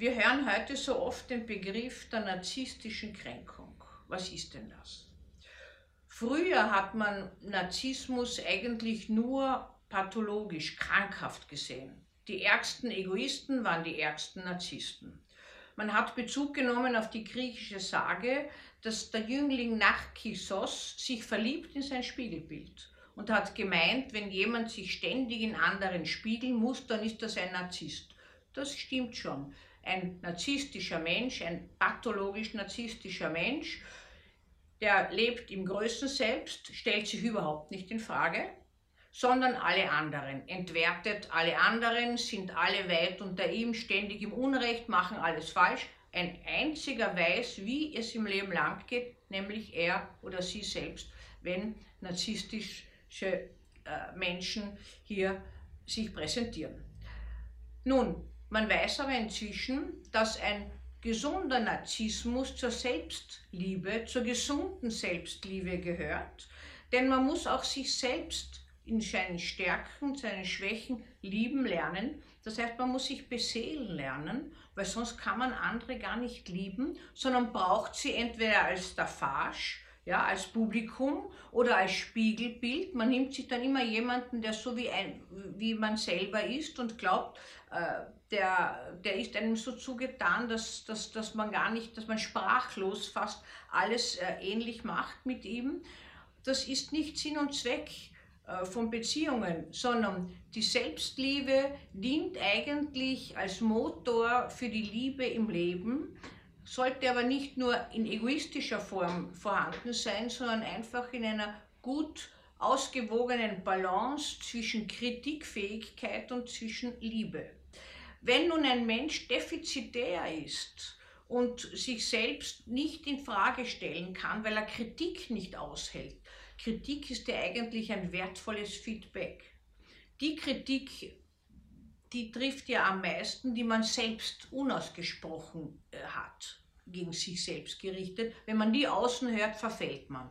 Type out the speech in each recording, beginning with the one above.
Wir hören heute so oft den Begriff der narzisstischen Kränkung. Was ist denn das? Früher hat man Narzissmus eigentlich nur pathologisch, krankhaft gesehen. Die ärgsten Egoisten waren die ärgsten Narzissten. Man hat Bezug genommen auf die griechische Sage, dass der Jüngling Narkissos sich verliebt in sein Spiegelbild und hat gemeint, wenn jemand sich ständig in anderen spiegeln muss, dann ist das ein Narzisst. Das stimmt schon ein narzisstischer Mensch, ein pathologisch narzisstischer Mensch, der lebt im größten Selbst, stellt sich überhaupt nicht in Frage, sondern alle anderen, entwertet alle anderen, sind alle weit unter ihm, ständig im Unrecht, machen alles falsch. Ein einziger weiß, wie es im Leben lang geht, nämlich er oder sie selbst, wenn narzisstische äh, Menschen hier sich präsentieren. Nun, man weiß aber inzwischen, dass ein gesunder Narzissmus zur Selbstliebe, zur gesunden Selbstliebe gehört, denn man muss auch sich selbst in seinen Stärken, seinen Schwächen lieben lernen. Das heißt, man muss sich beseelen lernen, weil sonst kann man andere gar nicht lieben, sondern braucht sie entweder als Staffage, ja, als Publikum oder als Spiegelbild. Man nimmt sich dann immer jemanden, der so wie, ein, wie man selber ist und glaubt, äh, der, der ist einem so zugetan, dass, dass, dass man gar nicht, dass man sprachlos fast alles äh, ähnlich macht mit ihm. Das ist nicht Sinn und Zweck äh, von Beziehungen, sondern die Selbstliebe dient eigentlich als Motor für die Liebe im Leben sollte aber nicht nur in egoistischer Form vorhanden sein, sondern einfach in einer gut ausgewogenen Balance zwischen Kritikfähigkeit und zwischen Liebe. Wenn nun ein Mensch defizitär ist und sich selbst nicht in Frage stellen kann, weil er Kritik nicht aushält, Kritik ist ja eigentlich ein wertvolles Feedback. Die Kritik die trifft ja am meisten, die man selbst unausgesprochen äh, hat gegen sich selbst gerichtet. Wenn man die außen hört, verfällt man,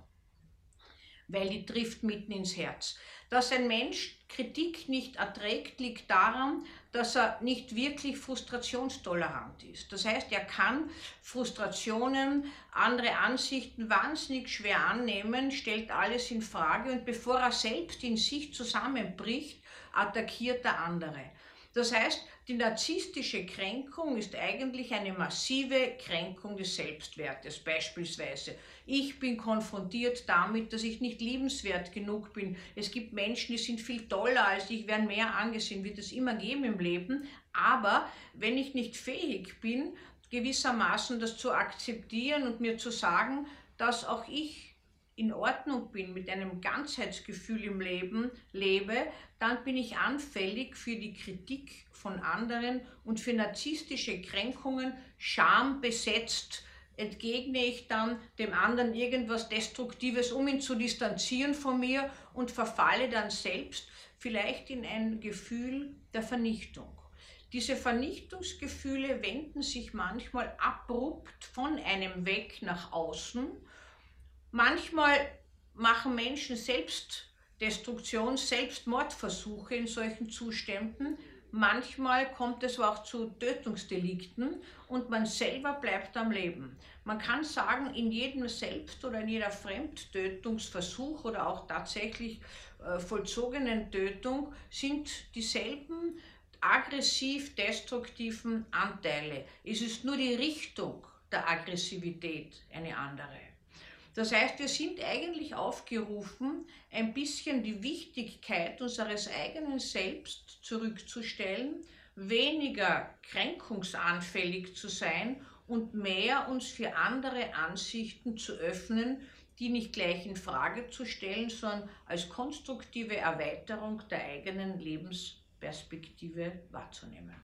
weil die trifft mitten ins Herz. Dass ein Mensch Kritik nicht erträgt, liegt daran, dass er nicht wirklich frustrationstolerant ist. Das heißt, er kann Frustrationen, andere Ansichten wahnsinnig schwer annehmen, stellt alles in Frage und bevor er selbst in sich zusammenbricht, attackiert der andere. Das heißt, die narzisstische Kränkung ist eigentlich eine massive Kränkung des Selbstwertes. Beispielsweise, ich bin konfrontiert damit, dass ich nicht liebenswert genug bin. Es gibt Menschen, die sind viel toller als ich, werden mehr angesehen, wird es immer geben im Leben. Aber wenn ich nicht fähig bin, gewissermaßen das zu akzeptieren und mir zu sagen, dass auch ich in Ordnung bin, mit einem Ganzheitsgefühl im Leben lebe, dann bin ich anfällig für die Kritik von anderen und für narzisstische Kränkungen, schambesetzt entgegne ich dann dem anderen irgendwas Destruktives, um ihn zu distanzieren von mir und verfalle dann selbst vielleicht in ein Gefühl der Vernichtung. Diese Vernichtungsgefühle wenden sich manchmal abrupt von einem weg nach außen Manchmal machen Menschen Selbstdestruktion, Selbstmordversuche in solchen Zuständen. Manchmal kommt es auch zu Tötungsdelikten und man selber bleibt am Leben. Man kann sagen, in jedem Selbst- oder in jeder Fremdtötungsversuch oder auch tatsächlich äh, vollzogenen Tötung sind dieselben aggressiv-destruktiven Anteile. Es ist nur die Richtung der Aggressivität eine andere. Das heißt, wir sind eigentlich aufgerufen, ein bisschen die Wichtigkeit unseres eigenen Selbst zurückzustellen, weniger kränkungsanfällig zu sein und mehr uns für andere Ansichten zu öffnen, die nicht gleich in Frage zu stellen, sondern als konstruktive Erweiterung der eigenen Lebensperspektive wahrzunehmen.